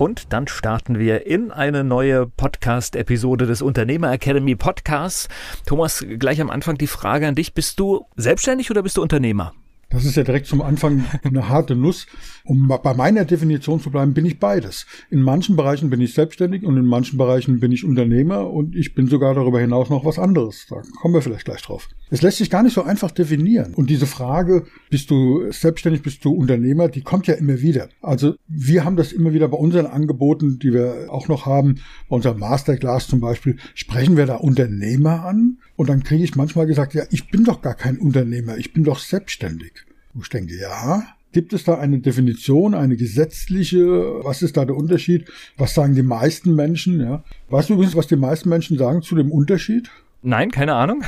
Und dann starten wir in eine neue Podcast-Episode des Unternehmer Academy Podcasts. Thomas, gleich am Anfang die Frage an dich. Bist du selbstständig oder bist du Unternehmer? Das ist ja direkt zum Anfang eine harte Nuss. Um bei meiner Definition zu bleiben, bin ich beides. In manchen Bereichen bin ich selbstständig und in manchen Bereichen bin ich Unternehmer und ich bin sogar darüber hinaus noch was anderes. Da kommen wir vielleicht gleich drauf. Es lässt sich gar nicht so einfach definieren. Und diese Frage, bist du selbstständig, bist du Unternehmer, die kommt ja immer wieder. Also wir haben das immer wieder bei unseren Angeboten, die wir auch noch haben, bei unserem Masterclass zum Beispiel, sprechen wir da Unternehmer an und dann kriege ich manchmal gesagt, ja, ich bin doch gar kein Unternehmer, ich bin doch selbstständig. Und ich denke, ja, Gibt es da eine Definition, eine gesetzliche? Was ist da der Unterschied? Was sagen die meisten Menschen? Ja? Weißt du übrigens, was die meisten Menschen sagen zu dem Unterschied? Nein, keine Ahnung.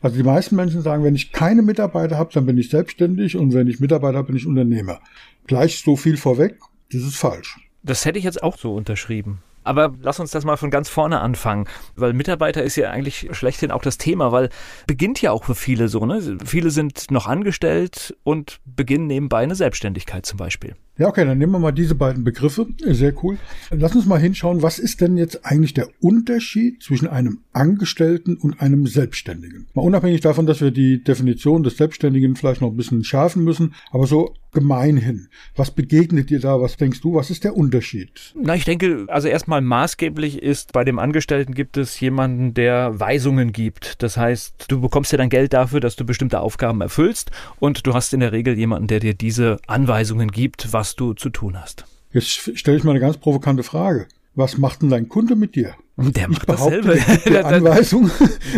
Also die meisten Menschen sagen, wenn ich keine Mitarbeiter habe, dann bin ich selbstständig und wenn ich Mitarbeiter habe, bin ich Unternehmer. Gleich so viel vorweg, das ist falsch. Das hätte ich jetzt auch so unterschrieben. Aber lass uns das mal von ganz vorne anfangen, weil Mitarbeiter ist ja eigentlich schlechthin auch das Thema, weil beginnt ja auch für viele so, ne? Viele sind noch angestellt und beginnen nebenbei eine Selbstständigkeit zum Beispiel. Ja, okay, dann nehmen wir mal diese beiden Begriffe. Sehr cool. Lass uns mal hinschauen, was ist denn jetzt eigentlich der Unterschied zwischen einem Angestellten und einem Selbstständigen? Mal unabhängig davon, dass wir die Definition des Selbstständigen vielleicht noch ein bisschen schärfen müssen, aber so gemeinhin. Was begegnet dir da? Was denkst du? Was ist der Unterschied? Na, ich denke, also erstmal maßgeblich ist, bei dem Angestellten gibt es jemanden, der Weisungen gibt. Das heißt, du bekommst ja dann Geld dafür, dass du bestimmte Aufgaben erfüllst und du hast in der Regel jemanden, der dir diese Anweisungen gibt, was was du zu tun hast. Jetzt stelle ich mal eine ganz provokante Frage. Was macht denn dein Kunde mit dir? Der macht dasselbe. Die Anweisung.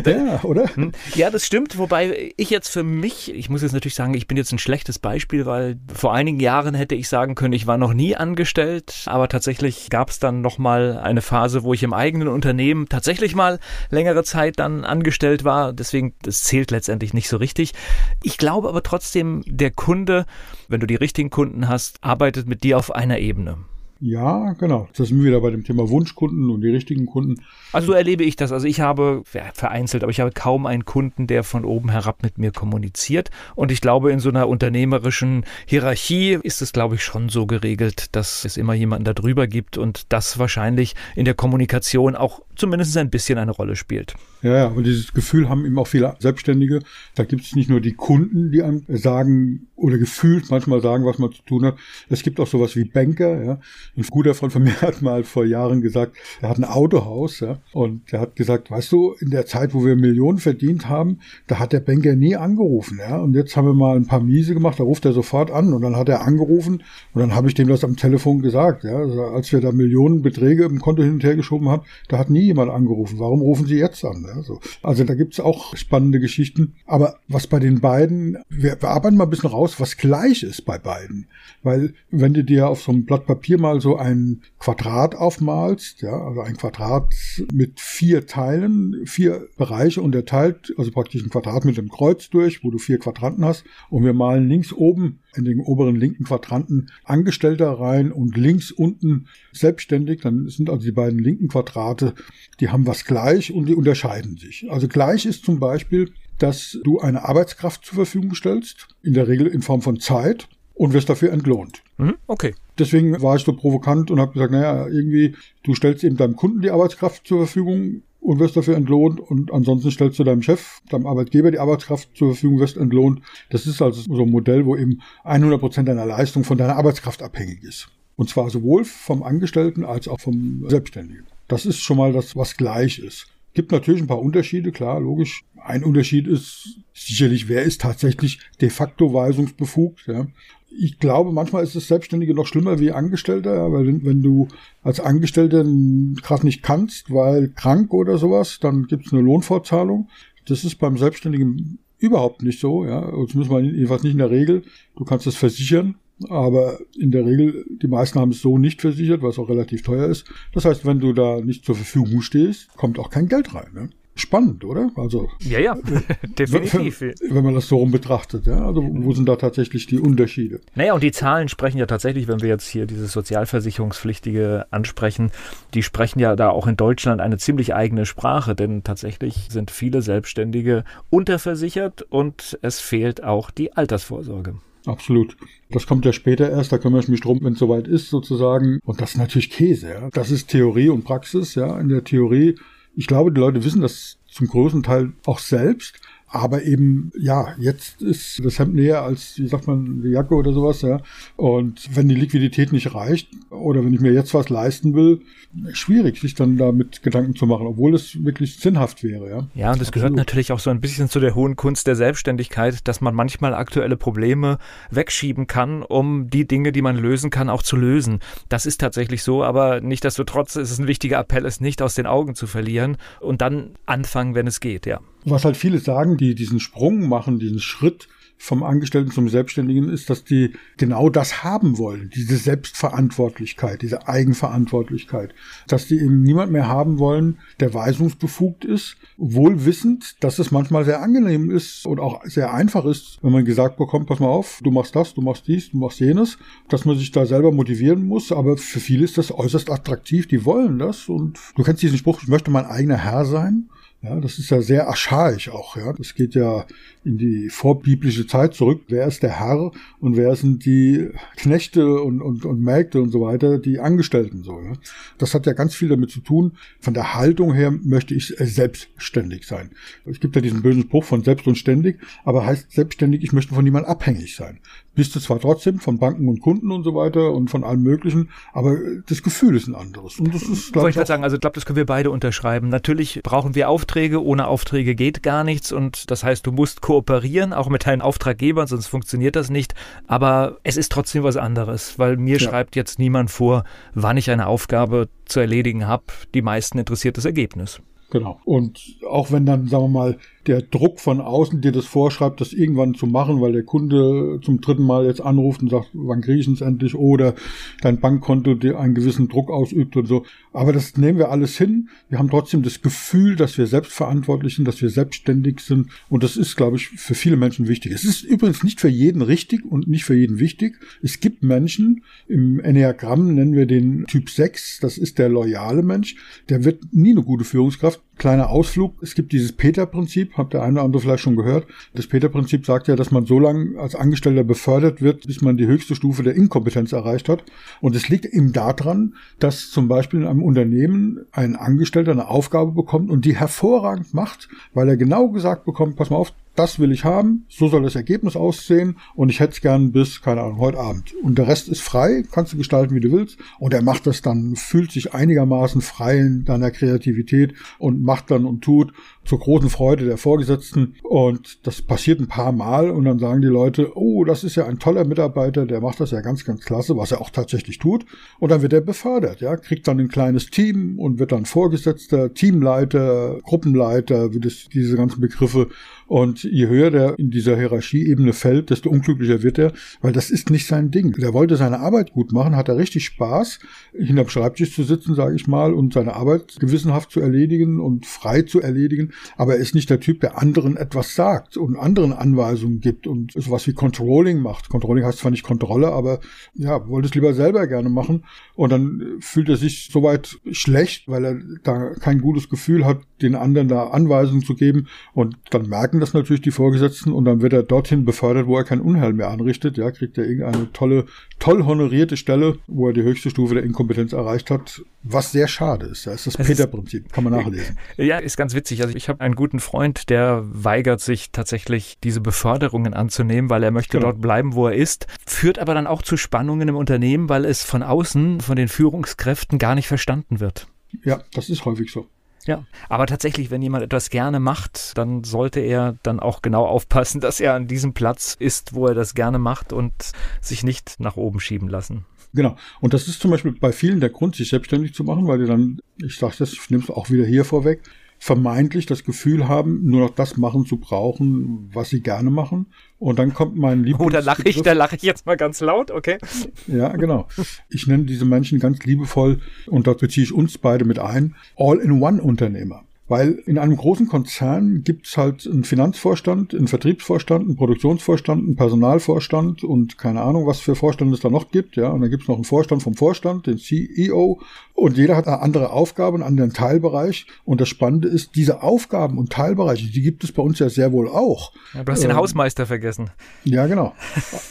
ja, oder? Hm. Ja, das stimmt. Wobei ich jetzt für mich, ich muss jetzt natürlich sagen, ich bin jetzt ein schlechtes Beispiel, weil vor einigen Jahren hätte ich sagen können, ich war noch nie angestellt, aber tatsächlich gab es dann noch mal eine Phase, wo ich im eigenen Unternehmen tatsächlich mal längere Zeit dann angestellt war. Deswegen, das zählt letztendlich nicht so richtig. Ich glaube aber trotzdem, der Kunde, wenn du die richtigen Kunden hast, arbeitet mit dir auf einer Ebene. Ja, genau. Das sind wir wieder bei dem Thema Wunschkunden und die richtigen Kunden. Also so erlebe ich das. Also ich habe vereinzelt, aber ich habe kaum einen Kunden, der von oben herab mit mir kommuniziert. Und ich glaube, in so einer unternehmerischen Hierarchie ist es, glaube ich, schon so geregelt, dass es immer jemanden da drüber gibt und das wahrscheinlich in der Kommunikation auch zumindest ein bisschen eine Rolle spielt. Ja, ja, und dieses Gefühl haben eben auch viele Selbstständige. Da gibt es nicht nur die Kunden, die einem sagen oder gefühlt manchmal sagen, was man zu tun hat. Es gibt auch sowas wie Banker. Ja. Ein guter Freund von mir hat mal vor Jahren gesagt, er hat ein Autohaus ja, und er hat gesagt, weißt du, in der Zeit, wo wir Millionen verdient haben, da hat der Banker nie angerufen. Ja. Und jetzt haben wir mal ein paar Miese gemacht, da ruft er sofort an und dann hat er angerufen und dann habe ich dem das am Telefon gesagt. Ja. Also als wir da Millionenbeträge im Konto hin und her geschoben haben, da hat nie jemand angerufen. Warum rufen Sie jetzt an? Ja, so. Also da gibt's auch spannende Geschichten. Aber was bei den beiden, wir, wir arbeiten mal ein bisschen raus, was gleich ist bei beiden. Weil wenn du dir auf so einem Blatt Papier mal so ein Quadrat aufmalst, ja, also ein Quadrat mit vier Teilen, vier Bereiche unterteilt, also praktisch ein Quadrat mit einem Kreuz durch, wo du vier Quadranten hast. Und wir malen links oben in den oberen linken Quadranten Angestellter rein und links unten selbstständig. Dann sind also die beiden linken Quadrate, die haben was gleich und die unterscheiden sich. Also gleich ist zum Beispiel, dass du eine Arbeitskraft zur Verfügung stellst, in der Regel in Form von Zeit und wirst dafür entlohnt. Mhm, okay. Deswegen war ich so provokant und habe gesagt, naja, irgendwie, du stellst eben deinem Kunden die Arbeitskraft zur Verfügung und wirst dafür entlohnt und ansonsten stellst du deinem Chef, deinem Arbeitgeber die Arbeitskraft zur Verfügung, wirst entlohnt. Das ist also so ein Modell, wo eben 100 Prozent deiner Leistung von deiner Arbeitskraft abhängig ist. Und zwar sowohl vom Angestellten als auch vom Selbstständigen. Das ist schon mal das, was gleich ist. Gibt natürlich ein paar Unterschiede, klar, logisch. Ein Unterschied ist sicherlich, wer ist tatsächlich de facto weisungsbefugt. Ja. Ich glaube, manchmal ist das Selbstständige noch schlimmer wie Angestellter, ja, weil wenn du als Angestellter gerade nicht kannst, weil krank oder sowas, dann gibt es eine Lohnfortzahlung. Das ist beim Selbstständigen überhaupt nicht so, ja. Zumindest mal jedenfalls nicht in der Regel. Du kannst es versichern, aber in der Regel, die meisten haben es so nicht versichert, was auch relativ teuer ist. Das heißt, wenn du da nicht zur Verfügung stehst, kommt auch kein Geld rein. Ne? Spannend, oder? Also ja, ja, definitiv. Wenn, wenn man das so rum betrachtet, ja. Also wo sind da tatsächlich die Unterschiede? Naja, und die Zahlen sprechen ja tatsächlich, wenn wir jetzt hier dieses Sozialversicherungspflichtige ansprechen, die sprechen ja da auch in Deutschland eine ziemlich eigene Sprache, denn tatsächlich sind viele Selbstständige unterversichert und es fehlt auch die Altersvorsorge. Absolut. Das kommt ja später erst, da kümmere ich mich drum, wenn es soweit ist, sozusagen. Und das ist natürlich Käse, ja. Das ist Theorie und Praxis, ja. In der Theorie, ich glaube, die Leute wissen das zum großen Teil auch selbst. Aber eben, ja, jetzt ist das Hemd näher als, wie sagt man, die Jacke oder sowas, ja. Und wenn die Liquidität nicht reicht oder wenn ich mir jetzt was leisten will, schwierig, sich dann damit Gedanken zu machen, obwohl es wirklich sinnhaft wäre, ja. Ja, und es gehört natürlich auch so ein bisschen zu der hohen Kunst der Selbstständigkeit, dass man manchmal aktuelle Probleme wegschieben kann, um die Dinge, die man lösen kann, auch zu lösen. Das ist tatsächlich so, aber nichtdestotrotz ist es ein wichtiger Appell, es nicht aus den Augen zu verlieren und dann anfangen, wenn es geht, ja. Was halt viele sagen, die diesen Sprung machen, diesen Schritt vom Angestellten zum Selbstständigen ist, dass die genau das haben wollen, diese Selbstverantwortlichkeit, diese Eigenverantwortlichkeit, dass die eben niemand mehr haben wollen, der weisungsbefugt ist, wohl wissend, dass es manchmal sehr angenehm ist und auch sehr einfach ist, wenn man gesagt bekommt, pass mal auf, du machst das, du machst dies, du machst jenes, dass man sich da selber motivieren muss, aber für viele ist das äußerst attraktiv, die wollen das. Und du kennst diesen Spruch, ich möchte mein eigener Herr sein. Ja, das ist ja sehr archaisch auch, ja. Das geht ja in die vorbiblische Zeit zurück. Wer ist der Herr und wer sind die Knechte und, und, und Mägde und so weiter, die Angestellten so, ja. Das hat ja ganz viel damit zu tun. Von der Haltung her möchte ich selbstständig sein. Es gibt ja diesen bösen Spruch von selbst und ständig, aber heißt selbstständig, ich möchte von niemandem abhängig sein. Bist du zwar trotzdem von Banken und Kunden und so weiter und von allem Möglichen, aber das Gefühl ist ein anderes. Und das ist, glaube ich, ich sagen, also ich glaube, das können wir beide unterschreiben. Natürlich brauchen wir Aufträge, ohne Aufträge geht gar nichts und das heißt, du musst kooperieren, auch mit deinen Auftraggebern, sonst funktioniert das nicht. Aber es ist trotzdem was anderes, weil mir ja. schreibt jetzt niemand vor, wann ich eine Aufgabe zu erledigen habe. Die meisten interessiert das Ergebnis. Genau. Und auch wenn dann, sagen wir mal, der Druck von außen dir das vorschreibt, das irgendwann zu machen, weil der Kunde zum dritten Mal jetzt anruft und sagt, wann kriege ich es endlich oder dein Bankkonto dir einen gewissen Druck ausübt und so. Aber das nehmen wir alles hin. Wir haben trotzdem das Gefühl, dass wir selbstverantwortlich sind, dass wir selbstständig sind und das ist, glaube ich, für viele Menschen wichtig. Es ist übrigens nicht für jeden richtig und nicht für jeden wichtig. Es gibt Menschen, im Enneagramm nennen wir den Typ 6, das ist der loyale Mensch, der wird nie eine gute Führungskraft. Kleiner Ausflug, es gibt dieses Peter-Prinzip, habt der eine oder andere vielleicht schon gehört. Das Peter-Prinzip sagt ja, dass man so lange als Angestellter befördert wird, bis man die höchste Stufe der Inkompetenz erreicht hat. Und es liegt eben daran, dass zum Beispiel in einem Unternehmen ein Angestellter eine Aufgabe bekommt und die hervorragend macht, weil er genau gesagt bekommt, pass mal auf, das will ich haben, so soll das Ergebnis aussehen und ich hätte es gern bis, keine Ahnung, heute Abend. Und der Rest ist frei, kannst du gestalten, wie du willst. Und er macht das dann, fühlt sich einigermaßen frei in deiner Kreativität und macht dann und tut zur großen Freude der Vorgesetzten. Und das passiert ein paar Mal und dann sagen die Leute, oh, das ist ja ein toller Mitarbeiter, der macht das ja ganz, ganz klasse, was er auch tatsächlich tut. Und dann wird er befördert, ja, kriegt dann ein kleines Team und wird dann Vorgesetzter, Teamleiter, Gruppenleiter, wie das, diese ganzen Begriffe und je höher der in dieser Hierarchieebene fällt, desto unglücklicher wird er, weil das ist nicht sein Ding. Der wollte seine Arbeit gut machen, hat er richtig Spaß, hinterm Schreibtisch zu sitzen, sage ich mal, und seine Arbeit gewissenhaft zu erledigen und frei zu erledigen. Aber er ist nicht der Typ, der anderen etwas sagt und anderen Anweisungen gibt und sowas wie Controlling macht. Controlling heißt zwar nicht Kontrolle, aber ja, wollte es lieber selber gerne machen. Und dann fühlt er sich soweit schlecht, weil er da kein gutes Gefühl hat, den anderen da Anweisungen zu geben. Und dann merken das natürlich die Vorgesetzten und dann wird er dorthin befördert, wo er kein Unheil mehr anrichtet. Ja, kriegt er irgendeine tolle, toll honorierte Stelle, wo er die höchste Stufe der Inkompetenz erreicht hat, was sehr schade ist. Das ist das Peter-Prinzip, kann man nachlesen. Ja, ist ganz witzig. Also ich habe einen guten Freund, der weigert sich tatsächlich, diese Beförderungen anzunehmen, weil er möchte genau. dort bleiben, wo er ist, führt aber dann auch zu Spannungen im Unternehmen, weil es von außen, von den Führungskräften gar nicht verstanden wird. Ja, das ist häufig so. Ja, aber tatsächlich, wenn jemand etwas gerne macht, dann sollte er dann auch genau aufpassen, dass er an diesem Platz ist, wo er das gerne macht und sich nicht nach oben schieben lassen. Genau. Und das ist zum Beispiel bei vielen der Grund, sich selbstständig zu machen, weil die dann, ich sage das, ich nehme es auch wieder hier vorweg, vermeintlich das Gefühl haben, nur noch das machen zu brauchen, was sie gerne machen. Und dann kommt mein Lieblings... Oh, da lache ich, da lache ich jetzt mal ganz laut, okay? Ja, genau. Ich nenne diese Menschen ganz liebevoll, und da beziehe ich uns beide mit ein, All-in-One-Unternehmer. Weil in einem großen Konzern gibt's halt einen Finanzvorstand, einen Vertriebsvorstand, einen Produktionsvorstand, einen Personalvorstand und keine Ahnung, was für Vorstände es da noch gibt. Ja, und dann gibt's noch einen Vorstand vom Vorstand, den CEO. Und jeder hat eine andere Aufgabe, einen anderen Teilbereich. Und das Spannende ist, diese Aufgaben und Teilbereiche, die gibt es bei uns ja sehr wohl auch. Ja, du hast den ähm, Hausmeister vergessen. Ja, genau.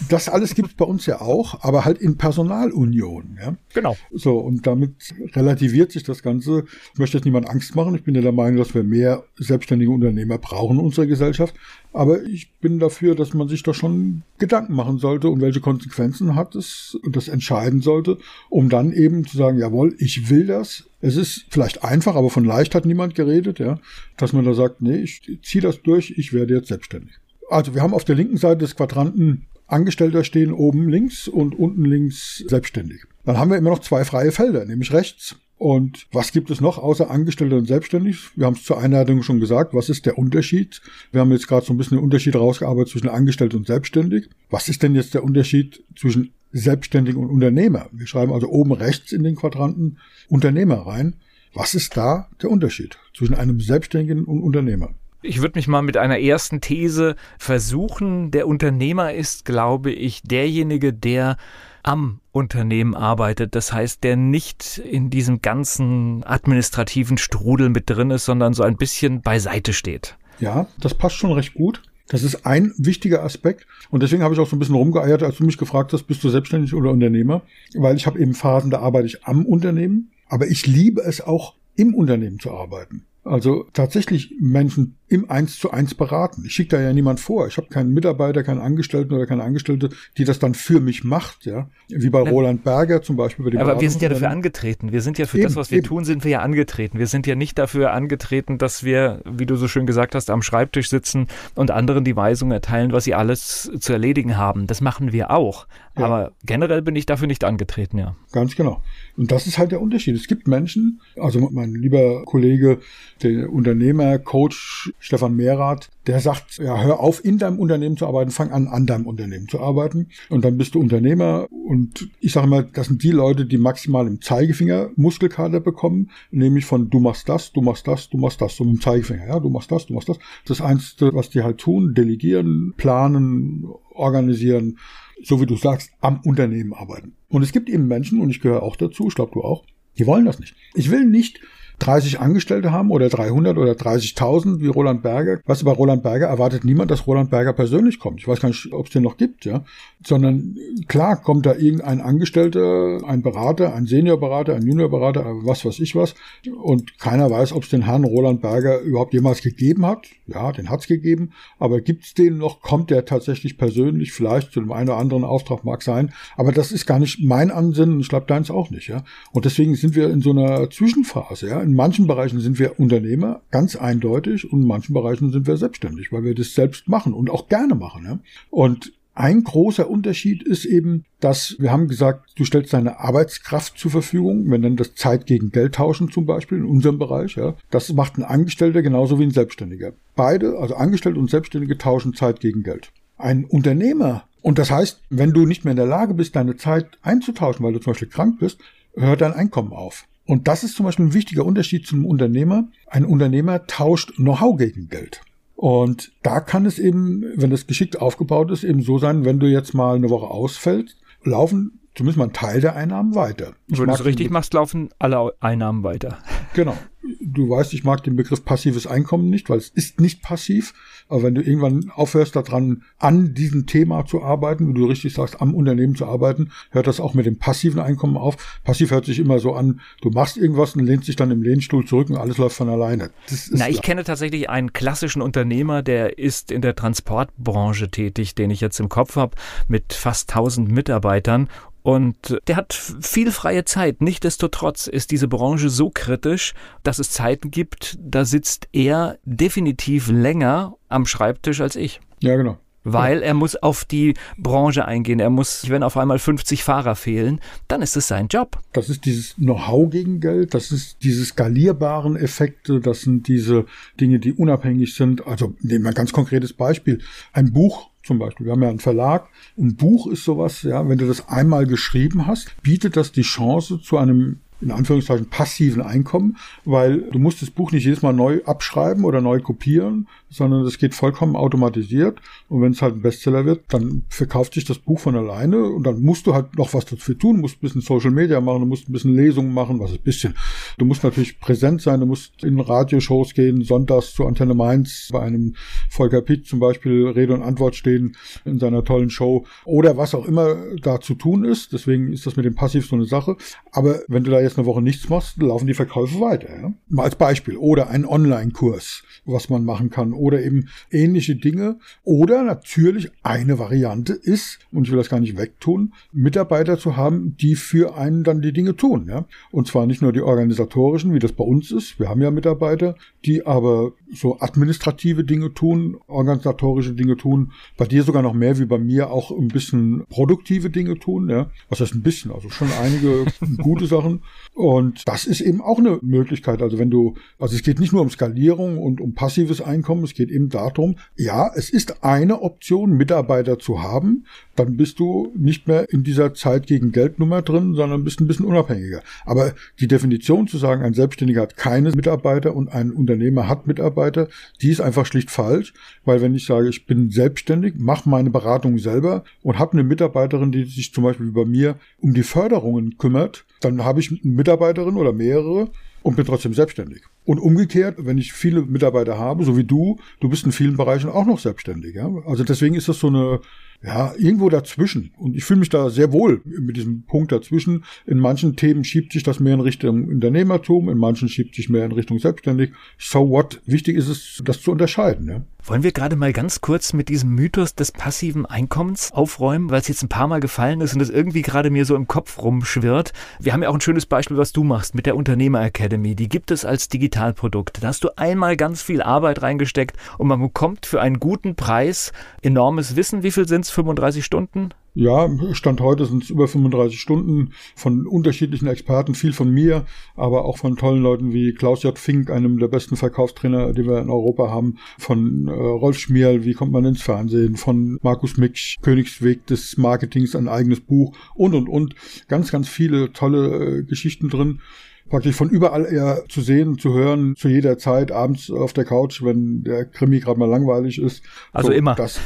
Das alles gibt's bei uns ja auch, aber halt in Personalunion. Ja? Genau. So, und damit relativiert sich das Ganze. Ich möchte jetzt niemand Angst machen. Ich bin ja der Meinung, Meinung, dass wir mehr selbstständige Unternehmer brauchen in unserer Gesellschaft. Aber ich bin dafür, dass man sich da schon Gedanken machen sollte und welche Konsequenzen hat es und das entscheiden sollte, um dann eben zu sagen, jawohl, ich will das. Es ist vielleicht einfach, aber von leicht hat niemand geredet, ja, dass man da sagt, nee, ich ziehe das durch, ich werde jetzt selbstständig. Also wir haben auf der linken Seite des Quadranten Angestellter stehen oben links und unten links selbstständig. Dann haben wir immer noch zwei freie Felder, nämlich rechts und was gibt es noch außer Angestellte und Selbstständig? Wir haben es zur Einladung schon gesagt. Was ist der Unterschied? Wir haben jetzt gerade so ein bisschen den Unterschied rausgearbeitet zwischen Angestellte und Selbstständig. Was ist denn jetzt der Unterschied zwischen Selbstständig und Unternehmer? Wir schreiben also oben rechts in den Quadranten Unternehmer rein. Was ist da der Unterschied zwischen einem Selbstständigen und Unternehmer? Ich würde mich mal mit einer ersten These versuchen. Der Unternehmer ist, glaube ich, derjenige, der am Unternehmen arbeitet. Das heißt, der nicht in diesem ganzen administrativen Strudel mit drin ist, sondern so ein bisschen beiseite steht. Ja, das passt schon recht gut. Das ist ein wichtiger Aspekt. Und deswegen habe ich auch so ein bisschen rumgeeiert, als du mich gefragt hast, bist du selbstständig oder Unternehmer? Weil ich habe eben Phasen, da arbeite ich am Unternehmen. Aber ich liebe es auch, im Unternehmen zu arbeiten. Also tatsächlich Menschen im Eins zu eins beraten. Ich schicke da ja niemand vor. Ich habe keinen Mitarbeiter, keinen Angestellten oder keine Angestellte, die das dann für mich macht, ja. Wie bei Roland Berger zum Beispiel. Bei Aber wir sind ja dafür angetreten. Wir sind ja für eben, das, was wir eben. tun, sind wir ja angetreten. Wir sind ja nicht dafür angetreten, dass wir, wie du so schön gesagt hast, am Schreibtisch sitzen und anderen die Weisung erteilen, was sie alles zu erledigen haben. Das machen wir auch. Ja. Aber generell bin ich dafür nicht angetreten, ja. Ganz genau. Und das ist halt der Unterschied. Es gibt Menschen, also mein lieber Kollege, der Unternehmer, Coach Stefan Mehrath, der sagt, ja, hör auf, in deinem Unternehmen zu arbeiten, fang an, an deinem Unternehmen zu arbeiten. Und dann bist du Unternehmer. Und ich sage mal, das sind die Leute, die maximal im Zeigefinger Muskelkater bekommen, nämlich von du machst das, du machst das, du machst das, so mit dem Zeigefinger, ja, du machst das, du machst das. Das Einzige, was die halt tun, delegieren, planen, organisieren, so wie du sagst, am Unternehmen arbeiten. Und es gibt eben Menschen, und ich gehöre auch dazu, ich glaube du auch, die wollen das nicht. Ich will nicht 30 Angestellte haben oder 300 oder 30.000 wie Roland Berger. Weißt du, bei Roland Berger erwartet niemand, dass Roland Berger persönlich kommt. Ich weiß gar nicht, ob es den noch gibt, ja. Sondern klar kommt da irgendein Angestellter, ein Berater, ein Seniorberater, ein Juniorberater, was weiß ich was. Und keiner weiß, ob es den Herrn Roland Berger überhaupt jemals gegeben hat. Ja, den hat's gegeben. Aber gibt's den noch? Kommt der tatsächlich persönlich? Vielleicht zu einem einen oder anderen Auftrag mag sein. Aber das ist gar nicht mein Ansinnen. Ich glaube, deins auch nicht, ja. Und deswegen sind wir in so einer Zwischenphase, ja in manchen Bereichen sind wir Unternehmer, ganz eindeutig, und in manchen Bereichen sind wir selbstständig, weil wir das selbst machen und auch gerne machen. Ja? Und ein großer Unterschied ist eben, dass wir haben gesagt, du stellst deine Arbeitskraft zur Verfügung. Wir nennen das Zeit gegen Geld tauschen zum Beispiel in unserem Bereich. Ja. Das macht ein Angestellter genauso wie ein Selbstständiger. Beide, also Angestellte und Selbstständige, tauschen Zeit gegen Geld. Ein Unternehmer, und das heißt, wenn du nicht mehr in der Lage bist, deine Zeit einzutauschen, weil du zum Beispiel krank bist, hört dein Einkommen auf. Und das ist zum Beispiel ein wichtiger Unterschied zum Unternehmer. Ein Unternehmer tauscht Know-how gegen Geld. Und da kann es eben, wenn das geschickt aufgebaut ist, eben so sein, wenn du jetzt mal eine Woche ausfällst, laufen zumindest mal ein Teil der Einnahmen weiter. Ich wenn du es richtig machst, laufen alle Einnahmen weiter. Genau. Du weißt, ich mag den Begriff passives Einkommen nicht, weil es ist nicht passiv. Aber wenn du irgendwann aufhörst daran, an diesem Thema zu arbeiten, wie du richtig sagst, am Unternehmen zu arbeiten, hört das auch mit dem passiven Einkommen auf. Passiv hört sich immer so an, du machst irgendwas und lehnst dich dann im Lehnstuhl zurück und alles läuft von alleine. Na, ich kenne tatsächlich einen klassischen Unternehmer, der ist in der Transportbranche tätig, den ich jetzt im Kopf habe, mit fast 1000 Mitarbeitern Und der hat viel freie Zeit. Nichtsdestotrotz ist diese Branche so kritisch, dass es Zeiten gibt, da sitzt er definitiv länger am Schreibtisch als ich. Ja, genau weil er muss auf die Branche eingehen. Er muss, wenn auf einmal 50 Fahrer fehlen, dann ist es sein Job. Das ist dieses Know-how gegen Geld, das ist diese skalierbaren Effekte, das sind diese Dinge, die unabhängig sind. Also nehmen wir ein ganz konkretes Beispiel. Ein Buch zum Beispiel. Wir haben ja einen Verlag. Ein Buch ist sowas, ja, wenn du das einmal geschrieben hast, bietet das die Chance zu einem in Anführungszeichen passiven Einkommen, weil du musst das Buch nicht jedes Mal neu abschreiben oder neu kopieren, sondern das geht vollkommen automatisiert. Und wenn es halt ein Bestseller wird, dann verkauft sich das Buch von alleine und dann musst du halt noch was dafür tun, du musst ein bisschen Social Media machen, du musst ein bisschen Lesungen machen, was ist ein bisschen. Du musst natürlich präsent sein, du musst in Radioshows gehen, sonntags zu Antenne Mainz bei einem Volker Pitt zum Beispiel Rede und Antwort stehen in seiner tollen Show oder was auch immer da zu tun ist. Deswegen ist das mit dem Passiv so eine Sache. Aber wenn du da jetzt eine Woche nichts machst, laufen die Verkäufe weiter. Ja? Mal als Beispiel. Oder ein Online-Kurs, was man machen kann. Oder eben ähnliche Dinge. Oder natürlich eine Variante ist, und ich will das gar nicht wegtun, Mitarbeiter zu haben, die für einen dann die Dinge tun. Ja? Und zwar nicht nur die organisatorischen, wie das bei uns ist. Wir haben ja Mitarbeiter, die aber so administrative Dinge tun, organisatorische Dinge tun. Bei dir sogar noch mehr wie bei mir auch ein bisschen produktive Dinge tun. Ja? Was heißt ein bisschen? Also schon einige gute Sachen. Und das ist eben auch eine Möglichkeit. Also wenn du, also es geht nicht nur um Skalierung und um passives Einkommen, es geht eben darum, ja, es ist eine Option, Mitarbeiter zu haben, dann bist du nicht mehr in dieser Zeit gegen Geldnummer drin, sondern bist ein bisschen unabhängiger. Aber die Definition zu sagen, ein Selbstständiger hat keine Mitarbeiter und ein Unternehmer hat Mitarbeiter, die ist einfach schlicht falsch, weil wenn ich sage, ich bin selbstständig, mache meine Beratung selber und habe eine Mitarbeiterin, die sich zum Beispiel bei mir um die Förderungen kümmert, dann habe ich Mitarbeiterin oder mehrere und bin trotzdem selbstständig. Und umgekehrt, wenn ich viele Mitarbeiter habe, so wie du, du bist in vielen Bereichen auch noch selbstständig. Ja? Also deswegen ist das so eine ja, irgendwo dazwischen. Und ich fühle mich da sehr wohl mit diesem Punkt dazwischen. In manchen Themen schiebt sich das mehr in Richtung Unternehmertum, in manchen schiebt sich mehr in Richtung selbstständig. So what? Wichtig ist es, das zu unterscheiden. Ja? Wollen wir gerade mal ganz kurz mit diesem Mythos des passiven Einkommens aufräumen, weil es jetzt ein paar Mal gefallen ist und es irgendwie gerade mir so im Kopf rumschwirrt. Wir haben ja auch ein schönes Beispiel, was du machst mit der Unternehmer Academy. Die gibt es als Digitalprodukt. Da hast du einmal ganz viel Arbeit reingesteckt und man bekommt für einen guten Preis enormes Wissen. Wie viel sind es? 35 Stunden? Ja, Stand heute sind es über 35 Stunden von unterschiedlichen Experten, viel von mir, aber auch von tollen Leuten wie Klaus J. Fink, einem der besten Verkaufstrainer, die wir in Europa haben, von äh, Rolf Schmierl, wie kommt man ins Fernsehen, von Markus Mick, Königsweg des Marketings, ein eigenes Buch und, und, und. Ganz, ganz viele tolle äh, Geschichten drin praktisch von überall eher zu sehen, zu hören, zu jeder Zeit, abends auf der Couch, wenn der Krimi gerade mal langweilig ist. Also so, immer. Das,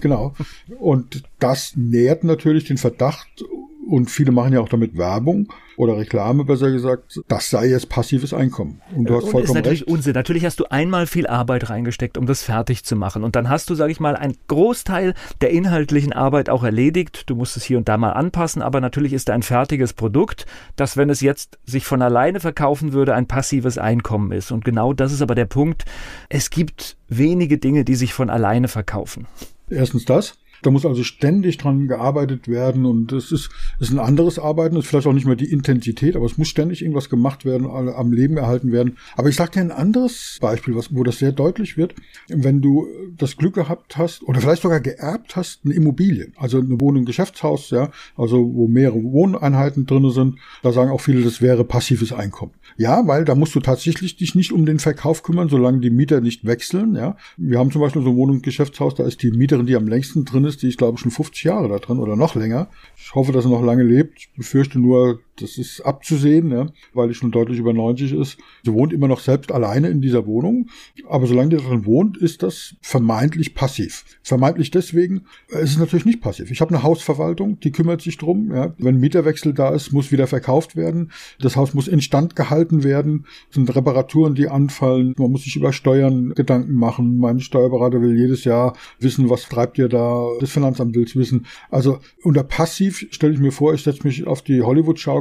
genau. Und das nährt natürlich den Verdacht und viele machen ja auch damit Werbung oder Reklame besser gesagt, das sei jetzt passives Einkommen. Und du hast und vollkommen ist natürlich recht. Unsinn. Natürlich hast du einmal viel Arbeit reingesteckt, um das fertig zu machen. Und dann hast du, sage ich mal, einen Großteil der inhaltlichen Arbeit auch erledigt. Du musst es hier und da mal anpassen, aber natürlich ist da ein fertiges Produkt, das, wenn es jetzt sich von alleine verkaufen würde, ein passives Einkommen ist. Und genau das ist aber der Punkt. Es gibt wenige Dinge, die sich von alleine verkaufen. Erstens das. Da muss also ständig dran gearbeitet werden und es ist, ist ein anderes Arbeiten, ist vielleicht auch nicht mehr die Intensität, aber es muss ständig irgendwas gemacht werden, am Leben erhalten werden. Aber ich sage dir ein anderes Beispiel, was, wo das sehr deutlich wird. Wenn du das Glück gehabt hast oder vielleicht sogar geerbt hast, eine Immobilie, also eine Wohnung, ein Geschäftshaus, ja, also wo mehrere Wohneinheiten drin sind, da sagen auch viele, das wäre passives Einkommen. Ja, weil da musst du tatsächlich dich nicht um den Verkauf kümmern, solange die Mieter nicht wechseln, ja. Wir haben zum Beispiel so ein Wohnung, Geschäftshaus, da ist die Mieterin, die am längsten drin ist, die ist, glaube ich, schon 50 Jahre da drin oder noch länger. Ich hoffe, dass er noch lange lebt. Ich befürchte nur, das ist abzusehen, ja, weil die schon deutlich über 90 ist. Sie wohnt immer noch selbst alleine in dieser Wohnung. Aber solange die drin wohnt, ist das vermeintlich passiv. Vermeintlich deswegen, es ist natürlich nicht passiv. Ich habe eine Hausverwaltung, die kümmert sich drum. Ja. Wenn Mieterwechsel da ist, muss wieder verkauft werden. Das Haus muss instand gehalten werden. Es sind Reparaturen, die anfallen. Man muss sich über Steuern Gedanken machen. Mein Steuerberater will jedes Jahr wissen, was treibt ihr da. Das Finanzamt will es wissen. Also unter passiv stelle ich mir vor, ich setze mich auf die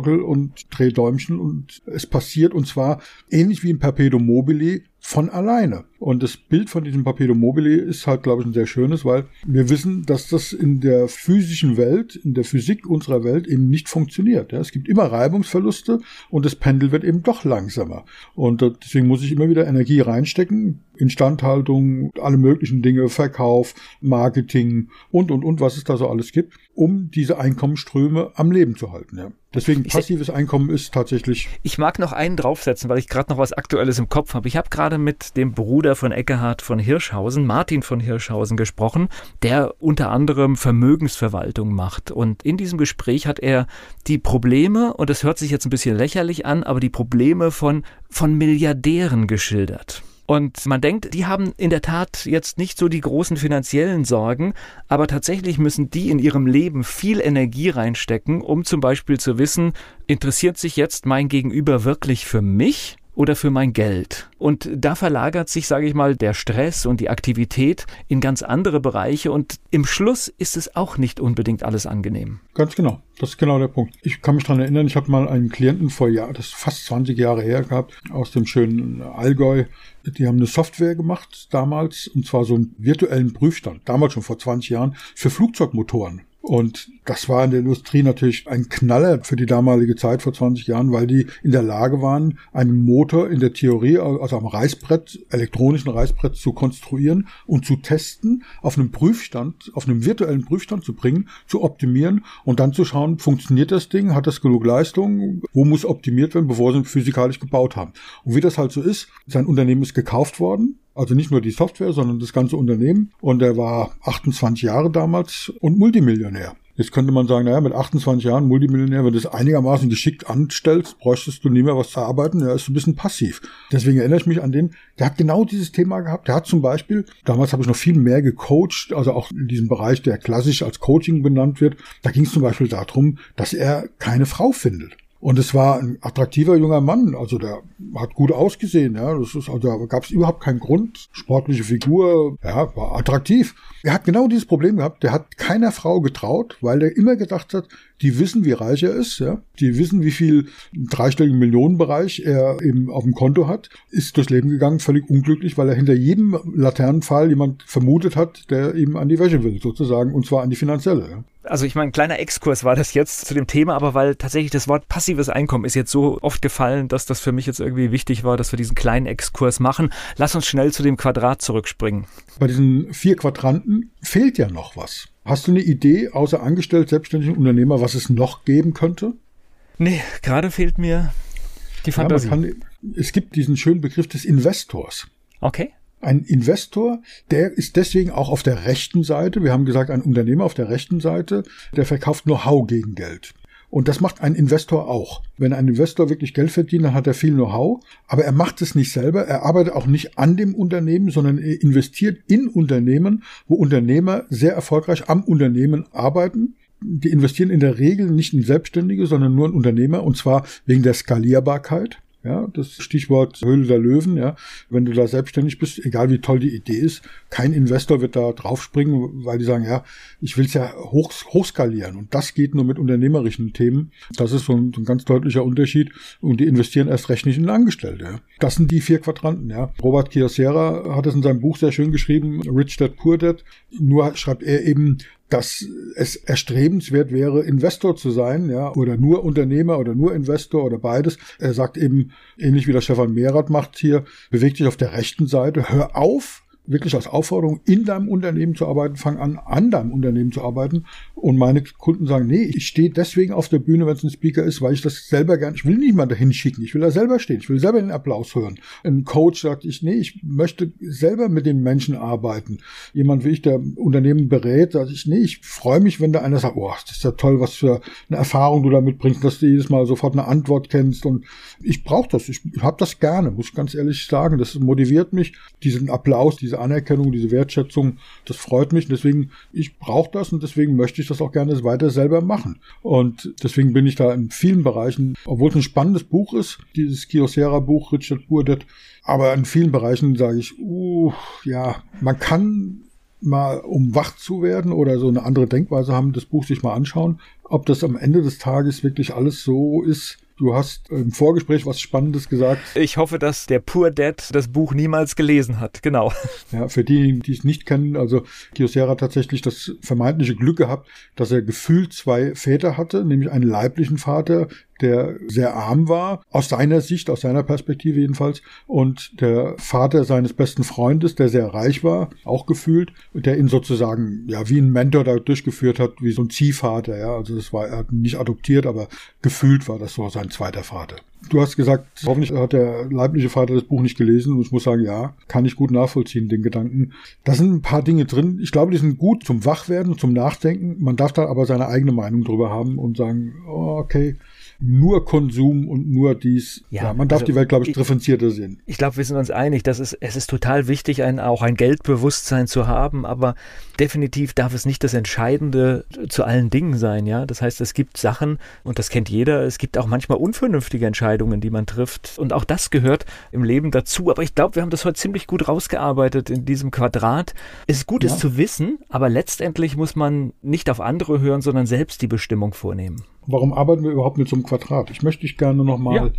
Hollywood-Schaukel und drehe Däumchen und es passiert und zwar ähnlich wie im Perpetuum mobile von alleine. Und das Bild von diesem Perpetuum mobile ist halt, glaube ich, ein sehr schönes, weil wir wissen, dass das in der physischen Welt, in der Physik unserer Welt eben nicht funktioniert. Ja, es gibt immer Reibungsverluste und das Pendel wird eben doch langsamer. Und deswegen muss ich immer wieder Energie reinstecken, Instandhaltung, alle möglichen Dinge, Verkauf, Marketing und, und, und, was es da so alles gibt, um diese Einkommensströme am Leben zu halten. Ja. Deswegen passives Einkommen ist tatsächlich. Ich mag noch einen draufsetzen, weil ich gerade noch was Aktuelles im Kopf habe. Ich habe gerade mit dem Bruder von Eckehard von Hirschhausen, Martin von Hirschhausen, gesprochen, der unter anderem Vermögensverwaltung macht. Und in diesem Gespräch hat er die Probleme, und das hört sich jetzt ein bisschen lächerlich an, aber die Probleme von, von Milliardären geschildert. Und man denkt, die haben in der Tat jetzt nicht so die großen finanziellen Sorgen, aber tatsächlich müssen die in ihrem Leben viel Energie reinstecken, um zum Beispiel zu wissen, interessiert sich jetzt mein Gegenüber wirklich für mich? Oder für mein Geld. Und da verlagert sich, sage ich mal, der Stress und die Aktivität in ganz andere Bereiche und im Schluss ist es auch nicht unbedingt alles angenehm. Ganz genau. Das ist genau der Punkt. Ich kann mich daran erinnern, ich habe mal einen Klienten vor Jahr, das ist fast 20 Jahre her gehabt, aus dem schönen Allgäu. Die haben eine Software gemacht damals, und zwar so einen virtuellen Prüfstand, damals schon vor 20 Jahren, für Flugzeugmotoren. Und das war in der Industrie natürlich ein Knaller für die damalige Zeit vor 20 Jahren, weil die in der Lage waren, einen Motor in der Theorie, also am Reißbrett, elektronischen Reißbrett zu konstruieren und zu testen, auf einem Prüfstand, auf einem virtuellen Prüfstand zu bringen, zu optimieren und dann zu schauen, funktioniert das Ding, hat das genug Leistung, wo muss optimiert werden, bevor sie physikalisch gebaut haben. Und wie das halt so ist, sein Unternehmen ist gekauft worden, also nicht nur die Software, sondern das ganze Unternehmen. Und er war 28 Jahre damals und Multimillionär. Jetzt könnte man sagen, naja, mit 28 Jahren Multimillionär, wenn du das einigermaßen geschickt anstellst, bräuchtest du nie mehr was zu arbeiten. Er ist ein bisschen passiv. Deswegen erinnere ich mich an den, der hat genau dieses Thema gehabt. Der hat zum Beispiel, damals habe ich noch viel mehr gecoacht, also auch in diesem Bereich, der klassisch als Coaching benannt wird. Da ging es zum Beispiel darum, dass er keine Frau findet. Und es war ein attraktiver junger Mann, also der hat gut ausgesehen, ja. Das ist, also da gab es überhaupt keinen Grund. Sportliche Figur, ja, war attraktiv. Er hat genau dieses Problem gehabt. Der hat keiner Frau getraut, weil er immer gedacht hat, die wissen, wie reich er ist, ja. Die wissen, wie viel dreistelligen Millionenbereich er eben auf dem Konto hat. Ist durchs Leben gegangen, völlig unglücklich, weil er hinter jedem Laternenfall jemand vermutet hat, der ihm an die Wäsche will, sozusagen, und zwar an die finanzielle. Ja also ich meine, ein kleiner Exkurs war das jetzt zu dem Thema, aber weil tatsächlich das Wort passives Einkommen ist jetzt so oft gefallen, dass das für mich jetzt irgendwie wichtig war, dass wir diesen kleinen Exkurs machen. Lass uns schnell zu dem Quadrat zurückspringen. Bei diesen vier Quadranten fehlt ja noch was. Hast du eine Idee, außer angestellt, selbstständigen Unternehmer, was es noch geben könnte? Nee, gerade fehlt mir die Fantasie. Ja, kann, es gibt diesen schönen Begriff des Investors. Okay. Ein Investor, der ist deswegen auch auf der rechten Seite. Wir haben gesagt, ein Unternehmer auf der rechten Seite, der verkauft Know-how gegen Geld. Und das macht ein Investor auch. Wenn ein Investor wirklich Geld verdient, dann hat er viel Know-how, aber er macht es nicht selber. Er arbeitet auch nicht an dem Unternehmen, sondern er investiert in Unternehmen, wo Unternehmer sehr erfolgreich am Unternehmen arbeiten. Die investieren in der Regel nicht in Selbstständige, sondern nur in Unternehmer und zwar wegen der Skalierbarkeit. Ja, das Stichwort Höhle der Löwen, ja. Wenn du da selbstständig bist, egal wie toll die Idee ist, kein Investor wird da draufspringen, weil die sagen, ja, ich will es ja hoch, hochskalieren. Und das geht nur mit unternehmerischen Themen. Das ist so ein, so ein, ganz deutlicher Unterschied. Und die investieren erst recht nicht in Angestellte. Das sind die vier Quadranten, ja. Robert Kiyosera hat es in seinem Buch sehr schön geschrieben, Rich Dad Poor Dad. Nur schreibt er eben, dass es erstrebenswert wäre, Investor zu sein, ja, oder nur Unternehmer oder nur Investor oder beides. Er sagt eben, ähnlich wie der Stefan Mehrath macht hier, bewegt dich auf der rechten Seite, hör auf, wirklich als Aufforderung, in deinem Unternehmen zu arbeiten, fang an, an deinem Unternehmen zu arbeiten. Und meine Kunden sagen, nee, ich stehe deswegen auf der Bühne, wenn es ein Speaker ist, weil ich das selber gerne, ich will niemanden dahin schicken, ich will da selber stehen, ich will selber den Applaus hören. Ein Coach sagt ich, nee, ich möchte selber mit den Menschen arbeiten. Jemand wie ich, der Unternehmen berät, sagt ich, nee, ich freue mich, wenn da einer sagt, oh, das ist ja toll, was für eine Erfahrung du da mitbringst, dass du jedes Mal sofort eine Antwort kennst. Und ich brauche das, ich habe das gerne, muss ich ganz ehrlich sagen. Das motiviert mich, diesen Applaus, diese diese Anerkennung, diese Wertschätzung, das freut mich. Deswegen, ich brauche das und deswegen möchte ich das auch gerne weiter selber machen. Und deswegen bin ich da in vielen Bereichen, obwohl es ein spannendes Buch ist, dieses Kyocera-Buch, Richard Burdet, aber in vielen Bereichen sage ich, uh, ja, man kann mal, um wach zu werden oder so eine andere Denkweise haben, das Buch sich mal anschauen, ob das am Ende des Tages wirklich alles so ist, Du hast im Vorgespräch was Spannendes gesagt. Ich hoffe, dass der Poor Dad das Buch niemals gelesen hat. Genau. Ja, für diejenigen, die es nicht kennen, also Kyocera hat tatsächlich das vermeintliche Glück gehabt, dass er gefühlt zwei Väter hatte, nämlich einen leiblichen Vater, der sehr arm war, aus seiner Sicht, aus seiner Perspektive jedenfalls, und der Vater seines besten Freundes, der sehr reich war, auch gefühlt, der ihn sozusagen, ja, wie ein Mentor da durchgeführt hat, wie so ein Ziehvater, ja, also das war, er hat nicht adoptiert, aber gefühlt war das so sein zweiter Vater. Du hast gesagt, hoffentlich hat der leibliche Vater das Buch nicht gelesen und ich muss sagen, ja, kann ich gut nachvollziehen, den Gedanken. Da sind ein paar Dinge drin. Ich glaube, die sind gut zum Wachwerden, zum Nachdenken. Man darf da aber seine eigene Meinung drüber haben und sagen, oh, okay, nur Konsum und nur dies. Ja, ja man darf also die Welt, glaube ich, differenzierter sehen. Ich glaube, wir sind uns einig, dass es, es ist total wichtig, ein, auch ein Geldbewusstsein zu haben, aber definitiv darf es nicht das Entscheidende zu allen Dingen sein, ja. Das heißt, es gibt Sachen, und das kennt jeder, es gibt auch manchmal unvernünftige Entscheidungen, die man trifft. Und auch das gehört im Leben dazu. Aber ich glaube, wir haben das heute ziemlich gut rausgearbeitet in diesem Quadrat. Es ist gut, ja. es zu wissen, aber letztendlich muss man nicht auf andere hören, sondern selbst die Bestimmung vornehmen. Warum arbeiten wir überhaupt mit so einem Quadrat? Ich möchte dich gerne nochmal ja.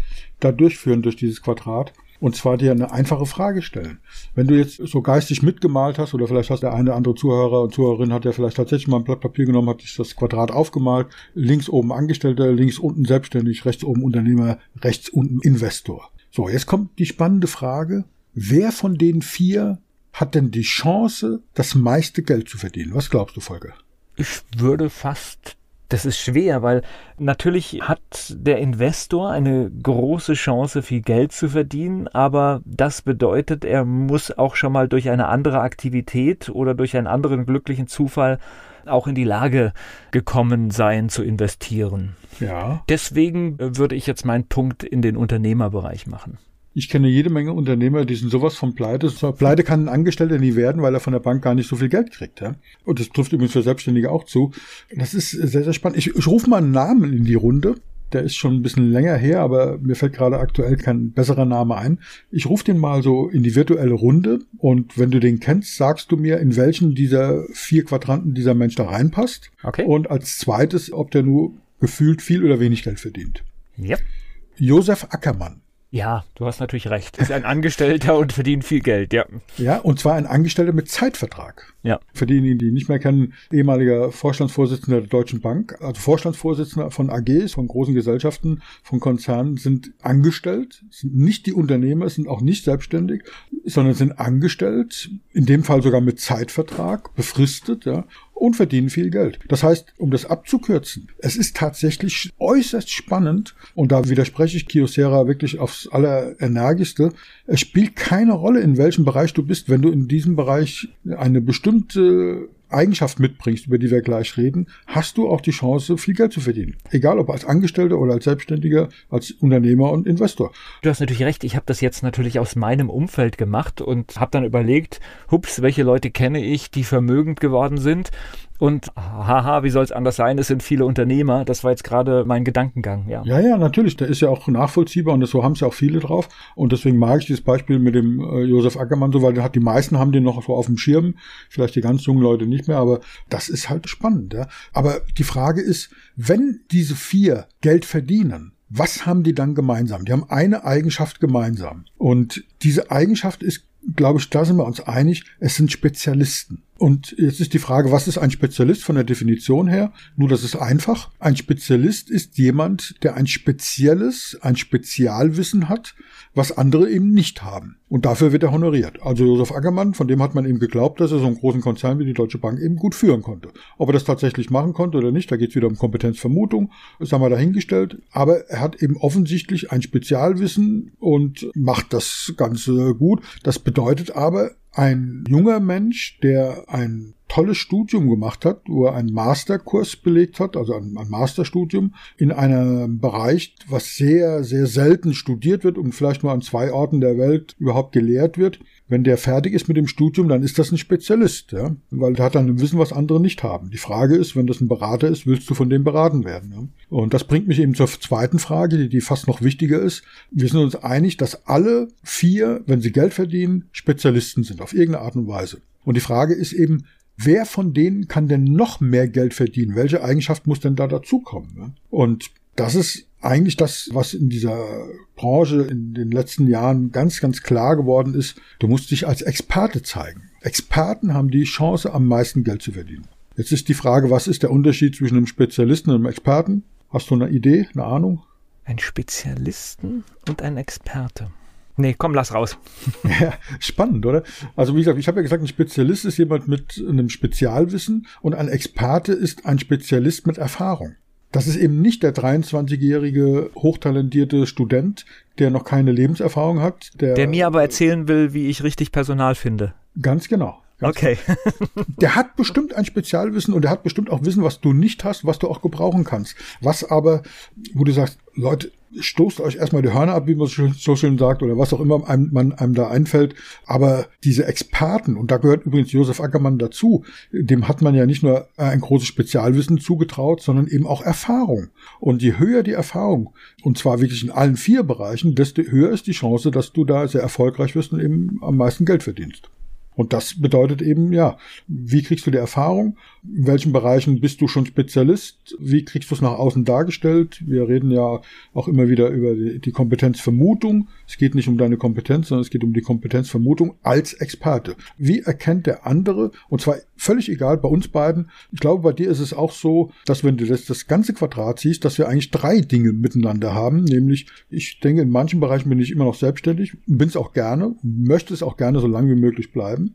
da durchführen durch dieses Quadrat. Und zwar dir eine einfache Frage stellen. Wenn du jetzt so geistig mitgemalt hast, oder vielleicht hast der eine oder andere Zuhörer und Zuhörerin hat ja vielleicht tatsächlich mal ein Blatt Papier genommen, hat sich das Quadrat aufgemalt, links oben Angestellter, links unten selbstständig, rechts oben Unternehmer, rechts unten Investor. So, jetzt kommt die spannende Frage, wer von den vier hat denn die Chance, das meiste Geld zu verdienen? Was glaubst du, Volker? Ich würde fast das ist schwer, weil natürlich hat der Investor eine große Chance, viel Geld zu verdienen, aber das bedeutet, er muss auch schon mal durch eine andere Aktivität oder durch einen anderen glücklichen Zufall auch in die Lage gekommen sein zu investieren. Ja. Deswegen würde ich jetzt meinen Punkt in den Unternehmerbereich machen. Ich kenne jede Menge Unternehmer, die sind sowas von pleite. Pleite kann ein Angestellter nie werden, weil er von der Bank gar nicht so viel Geld kriegt. Ja? Und das trifft übrigens für Selbstständige auch zu. Das ist sehr, sehr spannend. Ich, ich rufe mal einen Namen in die Runde. Der ist schon ein bisschen länger her, aber mir fällt gerade aktuell kein besserer Name ein. Ich rufe den mal so in die virtuelle Runde und wenn du den kennst, sagst du mir, in welchen dieser vier Quadranten dieser Mensch da reinpasst. Okay. Und als zweites, ob der nur gefühlt viel oder wenig Geld verdient. Ja. Josef Ackermann. Ja, du hast natürlich recht. Ist ein Angestellter und verdient viel Geld, ja. Ja, und zwar ein Angestellter mit Zeitvertrag. Ja. Für diejenigen, die nicht mehr kennen, ehemaliger Vorstandsvorsitzender der Deutschen Bank, also Vorstandsvorsitzender von AGs, von großen Gesellschaften, von Konzernen, sind angestellt, sind nicht die Unternehmer, sind auch nicht selbstständig, sondern sind angestellt, in dem Fall sogar mit Zeitvertrag, befristet, ja, und verdienen viel Geld. Das heißt, um das abzukürzen, es ist tatsächlich äußerst spannend und da widerspreche ich Kyocera wirklich aufs allerenergischste. Es spielt keine Rolle, in welchem Bereich du bist, wenn du in diesem Bereich eine bestimmte Eigenschaft mitbringst, über die wir gleich reden, hast du auch die Chance, viel Geld zu verdienen. Egal ob als Angestellter oder als Selbstständiger, als Unternehmer und Investor. Du hast natürlich recht, ich habe das jetzt natürlich aus meinem Umfeld gemacht und habe dann überlegt, hups, welche Leute kenne ich, die vermögend geworden sind und haha, wie soll es anders sein? Es sind viele Unternehmer. Das war jetzt gerade mein Gedankengang, ja. Ja, ja, natürlich. Der ist ja auch nachvollziehbar und das, so haben es ja auch viele drauf. Und deswegen mag ich dieses Beispiel mit dem äh, Josef Ackermann so, weil der hat die meisten haben den noch so auf dem Schirm. Vielleicht die ganz jungen Leute nicht mehr, aber das ist halt spannend. Ja. Aber die Frage ist, wenn diese vier Geld verdienen, was haben die dann gemeinsam? Die haben eine Eigenschaft gemeinsam. Und diese Eigenschaft ist, glaube ich, da sind wir uns einig, es sind Spezialisten. Und jetzt ist die Frage, was ist ein Spezialist von der Definition her? Nur, das ist einfach. Ein Spezialist ist jemand, der ein spezielles, ein Spezialwissen hat, was andere eben nicht haben. Und dafür wird er honoriert. Also Josef Ackermann, von dem hat man eben geglaubt, dass er so einen großen Konzern wie die Deutsche Bank eben gut führen konnte. Ob er das tatsächlich machen konnte oder nicht, da geht es wieder um Kompetenzvermutung, das haben wir dahingestellt. Aber er hat eben offensichtlich ein Spezialwissen und macht das Ganze gut. Das bedeutet aber, ein junger Mensch, der ein tolles Studium gemacht hat, wo er einen Masterkurs belegt hat, also ein, ein Masterstudium in einem Bereich, was sehr, sehr selten studiert wird und vielleicht nur an zwei Orten der Welt überhaupt gelehrt wird. Wenn der fertig ist mit dem Studium, dann ist das ein Spezialist, ja? weil der hat dann ein Wissen, was andere nicht haben. Die Frage ist, wenn das ein Berater ist, willst du von dem beraten werden? Ja? Und das bringt mich eben zur zweiten Frage, die, die fast noch wichtiger ist. Wir sind uns einig, dass alle vier, wenn sie Geld verdienen, Spezialisten sind, auf irgendeine Art und Weise. Und die Frage ist eben, wer von denen kann denn noch mehr Geld verdienen? Welche Eigenschaft muss denn da dazukommen? Und das ist eigentlich das, was in dieser Branche in den letzten Jahren ganz, ganz klar geworden ist, du musst dich als Experte zeigen. Experten haben die Chance, am meisten Geld zu verdienen. Jetzt ist die Frage, was ist der Unterschied zwischen einem Spezialisten und einem Experten? Hast du eine Idee, eine Ahnung? Ein Spezialisten und ein Experte. Nee, komm, lass raus. ja, spannend, oder? Also wie gesagt, ich habe ja gesagt, ein Spezialist ist jemand mit einem Spezialwissen und ein Experte ist ein Spezialist mit Erfahrung. Das ist eben nicht der 23-jährige hochtalentierte Student, der noch keine Lebenserfahrung hat. Der, der mir aber erzählen will, wie ich richtig Personal finde. Ganz genau. Okay. der hat bestimmt ein Spezialwissen und der hat bestimmt auch Wissen, was du nicht hast, was du auch gebrauchen kannst. Was aber, wo du sagst, Leute, stoßt euch erstmal die Hörner ab, wie man so schön sagt, oder was auch immer einem, man, einem da einfällt. Aber diese Experten, und da gehört übrigens Josef Ackermann dazu, dem hat man ja nicht nur ein großes Spezialwissen zugetraut, sondern eben auch Erfahrung. Und je höher die Erfahrung, und zwar wirklich in allen vier Bereichen, desto höher ist die Chance, dass du da sehr erfolgreich wirst und eben am meisten Geld verdienst. Und das bedeutet eben, ja, wie kriegst du die Erfahrung? In welchen Bereichen bist du schon Spezialist? Wie kriegst du es nach außen dargestellt? Wir reden ja auch immer wieder über die Kompetenzvermutung. Es geht nicht um deine Kompetenz, sondern es geht um die Kompetenzvermutung als Experte. Wie erkennt der andere? Und zwar völlig egal bei uns beiden. Ich glaube, bei dir ist es auch so, dass wenn du das, das ganze Quadrat siehst, dass wir eigentlich drei Dinge miteinander haben. Nämlich, ich denke, in manchen Bereichen bin ich immer noch selbstständig, bin es auch gerne, möchte es auch gerne so lange wie möglich bleiben.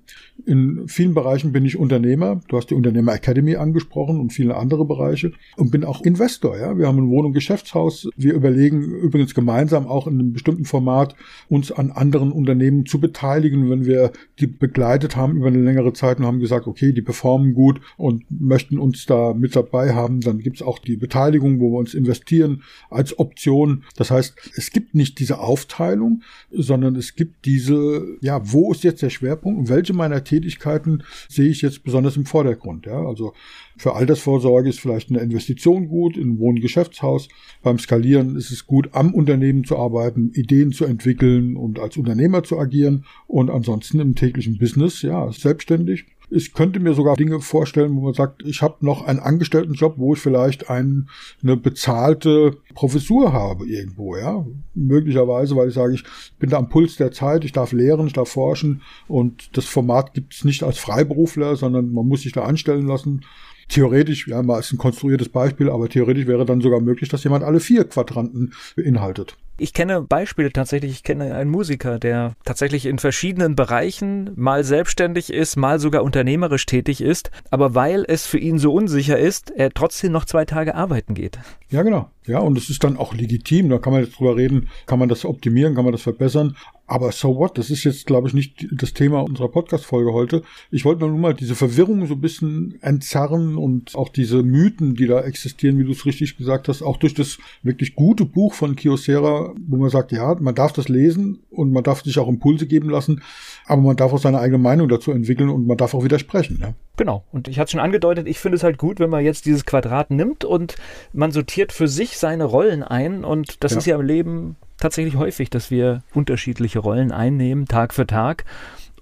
In vielen Bereichen bin ich Unternehmer. Du hast die Unternehmer Academy angesprochen und viele andere Bereiche. Und bin auch Investor. Ja, wir haben ein Wohnung Geschäftshaus. Wir überlegen übrigens gemeinsam auch in einem bestimmten Format uns an anderen Unternehmen zu beteiligen, wenn wir die begleitet haben über eine längere Zeit und haben gesagt, okay, die performen gut und möchten uns da mit dabei haben, dann gibt es auch die Beteiligung, wo wir uns investieren als Option. Das heißt, es gibt nicht diese Aufteilung, sondern es gibt diese, ja, wo ist jetzt der Schwerpunkt und welche meiner Tätigkeiten sehe ich jetzt besonders im Vordergrund. Ja? Also für Altersvorsorge ist vielleicht eine Investition gut in ein Wohngeschäftshaus. Beim Skalieren ist es gut, am Unternehmen zu arbeiten, Ideen zu entwickeln und als Unternehmer zu agieren. Und ansonsten im täglichen Business, ja, selbstständig ich könnte mir sogar Dinge vorstellen, wo man sagt, ich habe noch einen Angestelltenjob, wo ich vielleicht ein, eine bezahlte Professur habe irgendwo, ja. Möglicherweise, weil ich sage, ich bin da am Puls der Zeit, ich darf lehren, ich darf forschen und das Format gibt es nicht als Freiberufler, sondern man muss sich da anstellen lassen theoretisch, ja, mal ist ein konstruiertes Beispiel, aber theoretisch wäre dann sogar möglich, dass jemand alle vier Quadranten beinhaltet. Ich kenne Beispiele tatsächlich. Ich kenne einen Musiker, der tatsächlich in verschiedenen Bereichen mal selbstständig ist, mal sogar unternehmerisch tätig ist. Aber weil es für ihn so unsicher ist, er trotzdem noch zwei Tage arbeiten geht. Ja, genau. Ja, und es ist dann auch legitim. Da kann man jetzt drüber reden, kann man das optimieren, kann man das verbessern. Aber so what? Das ist jetzt, glaube ich, nicht das Thema unserer Podcast-Folge heute. Ich wollte nur mal diese Verwirrung so ein bisschen entzerren und auch diese Mythen, die da existieren, wie du es richtig gesagt hast, auch durch das wirklich gute Buch von Kyocera, wo man sagt, ja, man darf das lesen und man darf sich auch Impulse geben lassen, aber man darf auch seine eigene Meinung dazu entwickeln und man darf auch widersprechen. Ja? Genau. Und ich hatte schon angedeutet, ich finde es halt gut, wenn man jetzt dieses Quadrat nimmt und man sortiert für sich seine Rollen ein und das ja. ist ja im Leben tatsächlich häufig, dass wir unterschiedliche Rollen einnehmen, Tag für Tag.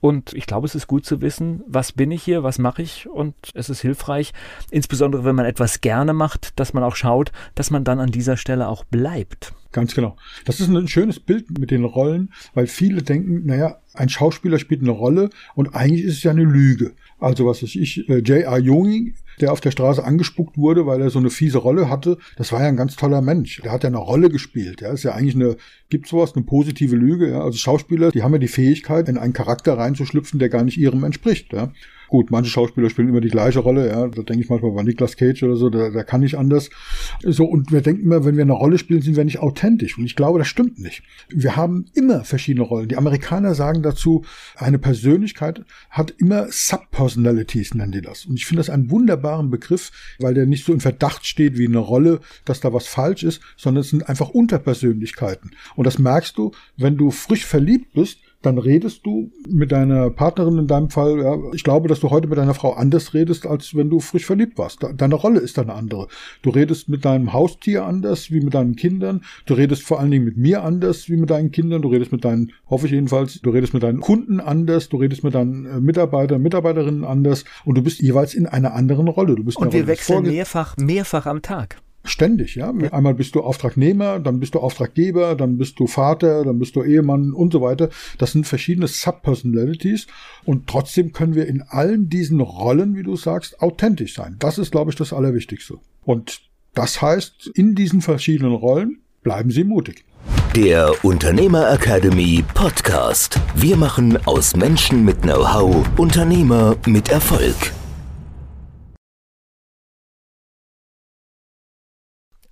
Und ich glaube, es ist gut zu wissen, was bin ich hier, was mache ich. Und es ist hilfreich, insbesondere wenn man etwas gerne macht, dass man auch schaut, dass man dann an dieser Stelle auch bleibt. Ganz genau. Das ist ein schönes Bild mit den Rollen, weil viele denken, naja, ein Schauspieler spielt eine Rolle und eigentlich ist es ja eine Lüge. Also was weiß ich, äh, J.R. Jung der auf der Straße angespuckt wurde, weil er so eine fiese Rolle hatte. Das war ja ein ganz toller Mensch. Der hat ja eine Rolle gespielt. Ja, ist ja eigentlich eine, gibt sowas, eine positive Lüge. Ja? Also Schauspieler, die haben ja die Fähigkeit, in einen Charakter reinzuschlüpfen, der gar nicht ihrem entspricht. Ja? Gut, manche Schauspieler spielen immer die gleiche Rolle, ja. Da denke ich manchmal bei Nicolas Cage oder so, der, der kann nicht anders. So, und wir denken immer, wenn wir eine Rolle spielen, sind wir nicht authentisch. Und ich glaube, das stimmt nicht. Wir haben immer verschiedene Rollen. Die Amerikaner sagen dazu, eine Persönlichkeit hat immer Subpersonalities, nennen die das. Und ich finde das einen wunderbaren Begriff, weil der nicht so in Verdacht steht wie eine Rolle, dass da was falsch ist, sondern es sind einfach Unterpersönlichkeiten. Und das merkst du, wenn du frisch verliebt bist, dann redest du mit deiner Partnerin in deinem Fall. Ja, ich glaube, dass du heute mit deiner Frau anders redest, als wenn du frisch verliebt warst. Deine Rolle ist eine andere. Du redest mit deinem Haustier anders wie mit deinen Kindern. Du redest vor allen Dingen mit mir anders wie mit deinen Kindern. Du redest mit deinen, hoffe ich jedenfalls, du redest mit deinen Kunden anders. Du redest mit deinen äh, Mitarbeitern, Mitarbeiterinnen anders. Und du bist jeweils in einer anderen Rolle. Du bist und wir wechseln mehrfach, mehrfach am Tag. Ständig, ja. Einmal bist du Auftragnehmer, dann bist du Auftraggeber, dann bist du Vater, dann bist du Ehemann und so weiter. Das sind verschiedene Subpersonalities und trotzdem können wir in allen diesen Rollen, wie du sagst, authentisch sein. Das ist, glaube ich, das Allerwichtigste. Und das heißt, in diesen verschiedenen Rollen bleiben Sie mutig. Der Unternehmer Academy Podcast. Wir machen aus Menschen mit Know-how Unternehmer mit Erfolg.